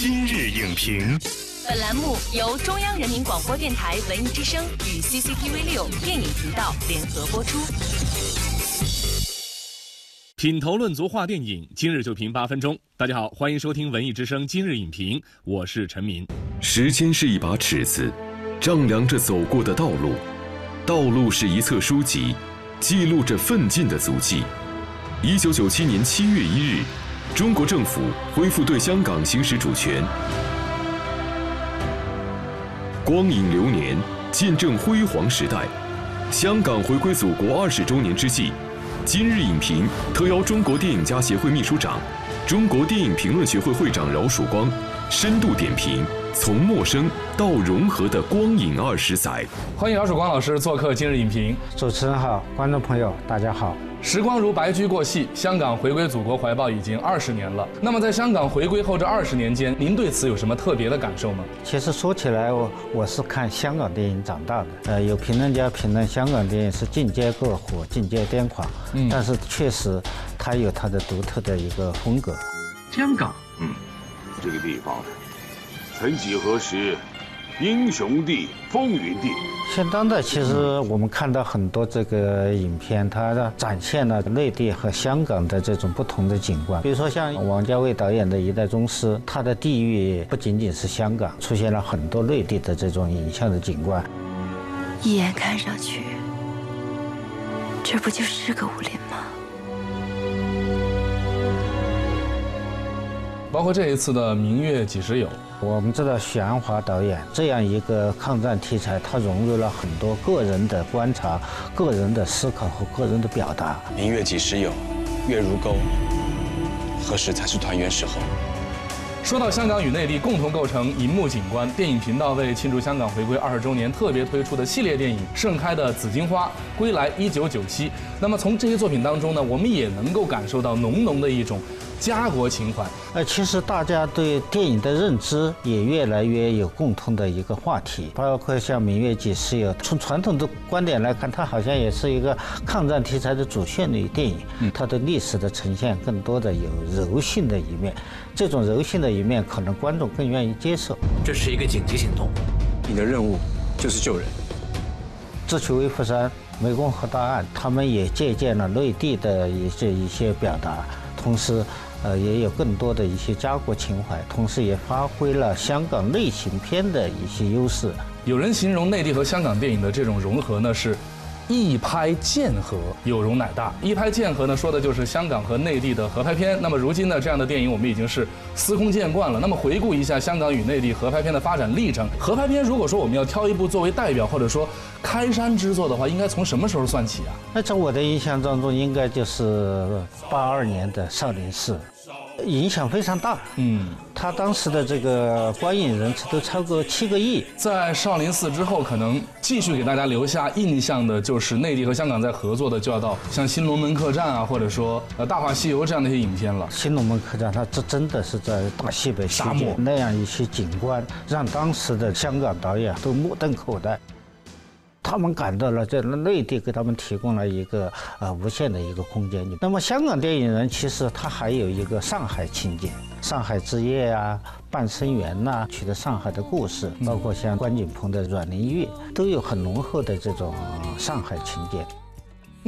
今日影评，本栏目由中央人民广播电台文艺之声与 CCTV 六电影频道联合播出。品头论足话电影，今日就评八分钟。大家好，欢迎收听文艺之声今日影评，我是陈明。时间是一把尺子，丈量着走过的道路；道路是一册书籍，记录着奋进的足迹。一九九七年七月一日，中国政府恢复对香港行使主权。光影流年，见证辉煌时代。香港回归祖国二十周年之际。今日影评特邀中国电影家协会秘书长、中国电影评论学会会长饶曙光，深度点评从陌生到融合的光影二十载。欢迎姚曙光老师做客今日影评。主持人好，观众朋友大家好。时光如白驹过隙，香港回归祖国怀抱已经二十年了。那么，在香港回归后这二十年间，您对此有什么特别的感受吗？其实说起来，我我是看香港电影长大的。呃，有评论家评论香港电影是进阶过火，进阶癫狂。嗯，但是确实，它有它的独特的一个风格。香港，嗯，这个地方，曾几何时。英雄地，风云地。现当代，其实我们看到很多这个影片，它展现了内地和香港的这种不同的景观。比如说像王家卫导演的一代宗师，他的地域不仅仅是香港，出现了很多内地的这种影像的景观。一眼看上去，这不就是个武林吗？包括这一次的《明月几时有》。我们知道许鞍华导演这样一个抗战题材，他融入了很多个人的观察、个人的思考和个人的表达。明月几时有，月如钩，何时才是团圆时候？说到香港与内地共同构成银幕景观，电影频道为庆祝香港回归二十周年特别推出的系列电影《盛开的紫荆花》《归来一九九七》。那么从这些作品当中呢，我们也能够感受到浓浓的一种。家国情怀，呃，其实大家对电影的认知也越来越有共同的一个话题，包括像《明月几时有》，从传统的观点来看，它好像也是一个抗战题材的主旋律电影，它的历史的呈现更多的有柔性的一面，这种柔性的一面可能观众更愿意接受。这是一个紧急行动，你的任务就是救人。智取威虎山、湄公河大案，他们也借鉴了内地的一些一些表达，同时。呃，也有更多的一些家国情怀，同时也发挥了香港类型片的一些优势。有人形容内地和香港电影的这种融合呢，是。一拍剑合，有容乃大。一拍剑合呢，说的就是香港和内地的合拍片。那么如今呢，这样的电影我们已经是司空见惯了。那么回顾一下香港与内地合拍片的发展历程，合拍片如果说我们要挑一部作为代表，或者说开山之作的话，应该从什么时候算起啊？那在我的印象当中，应该就是八二年的《少林寺》。影响非常大，嗯，他当时的这个观影人次都超过七个亿。在少林寺之后，可能继续给大家留下印象的就是内地和香港在合作的，就要到像《新龙门客栈》啊，或者说呃《大话西游》这样的一些影片了。《新龙门客栈》它这真的是在大西北沙漠那样一些景观，让当时的香港导演都目瞪口呆。他们感到了在内地给他们提供了一个呃无限的一个空间。那么香港电影人其实他还有一个上海情节，《上海之夜》啊，《半生缘》呐，取得上海的故事，包括像关锦鹏的《阮玲玉》，都有很浓厚的这种上海情节。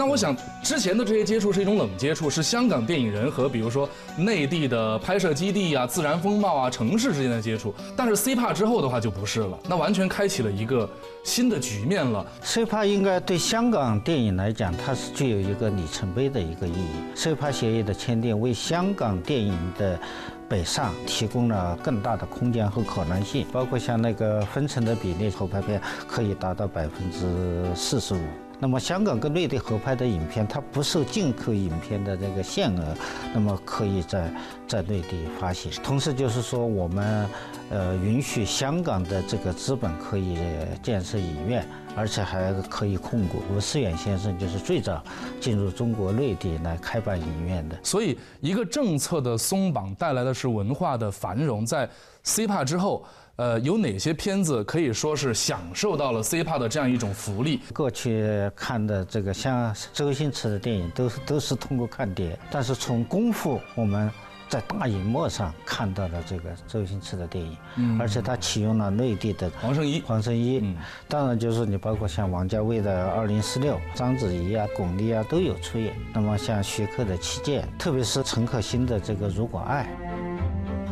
那我想，之前的这些接触是一种冷接触，是香港电影人和比如说内地的拍摄基地啊、自然风貌啊、城市之间的接触。但是 CPA 之后的话就不是了，那完全开启了一个新的局面了。CPA 应该对香港电影来讲，它是具有一个里程碑的一个意义。CPA 协议的签订，为香港电影的北上提供了更大的空间和可能性，包括像那个分成的比例，合拍片可以达到百分之四十五。那么香港跟内地合拍的影片，它不受进口影片的这个限额，那么可以在在内地发行。同时就是说，我们呃允许香港的这个资本可以建设影院，而且还可以控股。吴思远先生就是最早进入中国内地来开办影院的。所以，一个政策的松绑带来的是文化的繁荣。在 C 帕之后。呃，有哪些片子可以说是享受到了 CPA 的这样一种福利？过去看的这个像周星驰的电影，都是都是通过看碟。但是从功夫，我们在大荧幕上看到了这个周星驰的电影，嗯而且他启用了内地的黄圣依黄圣依，嗯当然就是你包括像王家卫的《二零四六》，章子怡啊、巩俐啊都有出演。那么像徐克的《七剑》，特别是陈可辛的这个《如果爱》，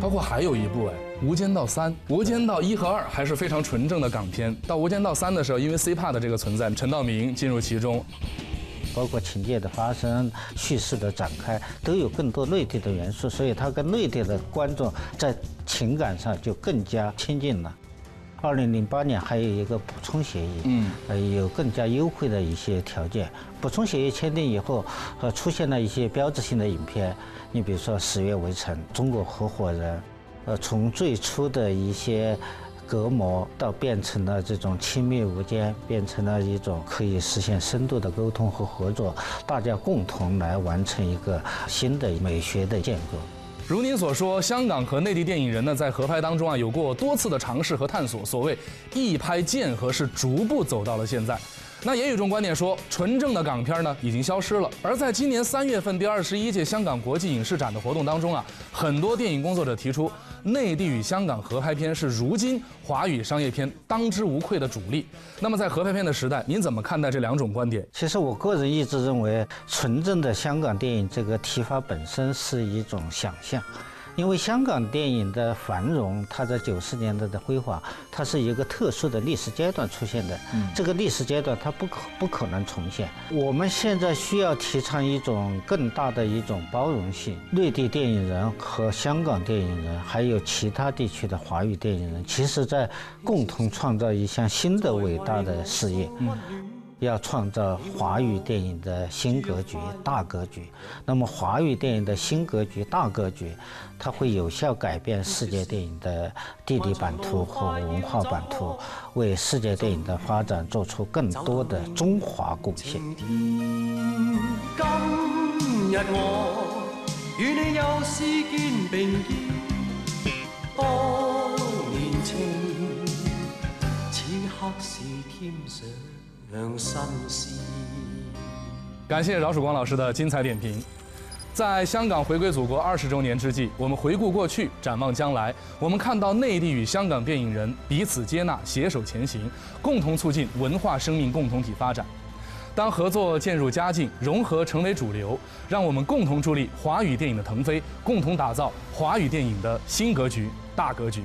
包括还有一部哎，《无间道三》，《无间道一》和二还是非常纯正的港片。到《无间道三》的时候，因为 C-PA 的这个存在，陈道明进入其中，包括情节的发生、叙事的展开，都有更多内地的元素，所以他跟内地的观众在情感上就更加亲近了。二零零八年还有一个补充协议，嗯，呃，有更加优惠的一些条件。补充协议签订以后，呃，出现了一些标志性的影片，你比如说《十月围城》《中国合伙人》，呃，从最初的一些隔膜到变成了这种亲密无间，变成了一种可以实现深度的沟通和合作，大家共同来完成一个新的美学的建构。如您所说，香港和内地电影人呢，在合拍当中啊，有过多次的尝试和探索。所谓一拍见合，是逐步走到了现在。那也有一种观点说，纯正的港片呢已经消失了。而在今年三月份第二十一届香港国际影视展的活动当中啊，很多电影工作者提出，内地与香港合拍片是如今华语商业片当之无愧的主力。那么在合拍片的时代，您怎么看待这两种观点？其实我个人一直认为，纯正的香港电影这个提法本身是一种想象，因为香港电影的繁荣，它在九十年代的辉煌，它是一个特殊的历史阶段出现的。这个历史阶段它不可不可能重现。我们现在需要提倡一种更大的一种包容性，内地电影人和香港电影人，还有其他地区的华语电影人，其实在共同创造一项新的伟大的事业。要创造华语电影的新格局、大格局。那么，华语电影的新格局、大格局，它会有效改变世界电影的地理版图和文化版图，为世界电影的发展做出更多的中华贡献。今日我與你又試肩並肩，當年情，此刻是添上新鮮。感谢饶曙光老师的精彩点评。在香港回归祖国二十周年之际，我们回顾过去，展望将来。我们看到内地与香港电影人彼此接纳，携手前行，共同促进文化生命共同体发展。当合作渐入佳境，融合成为主流，让我们共同助力华语电影的腾飞，共同打造华语电影的新格局、大格局。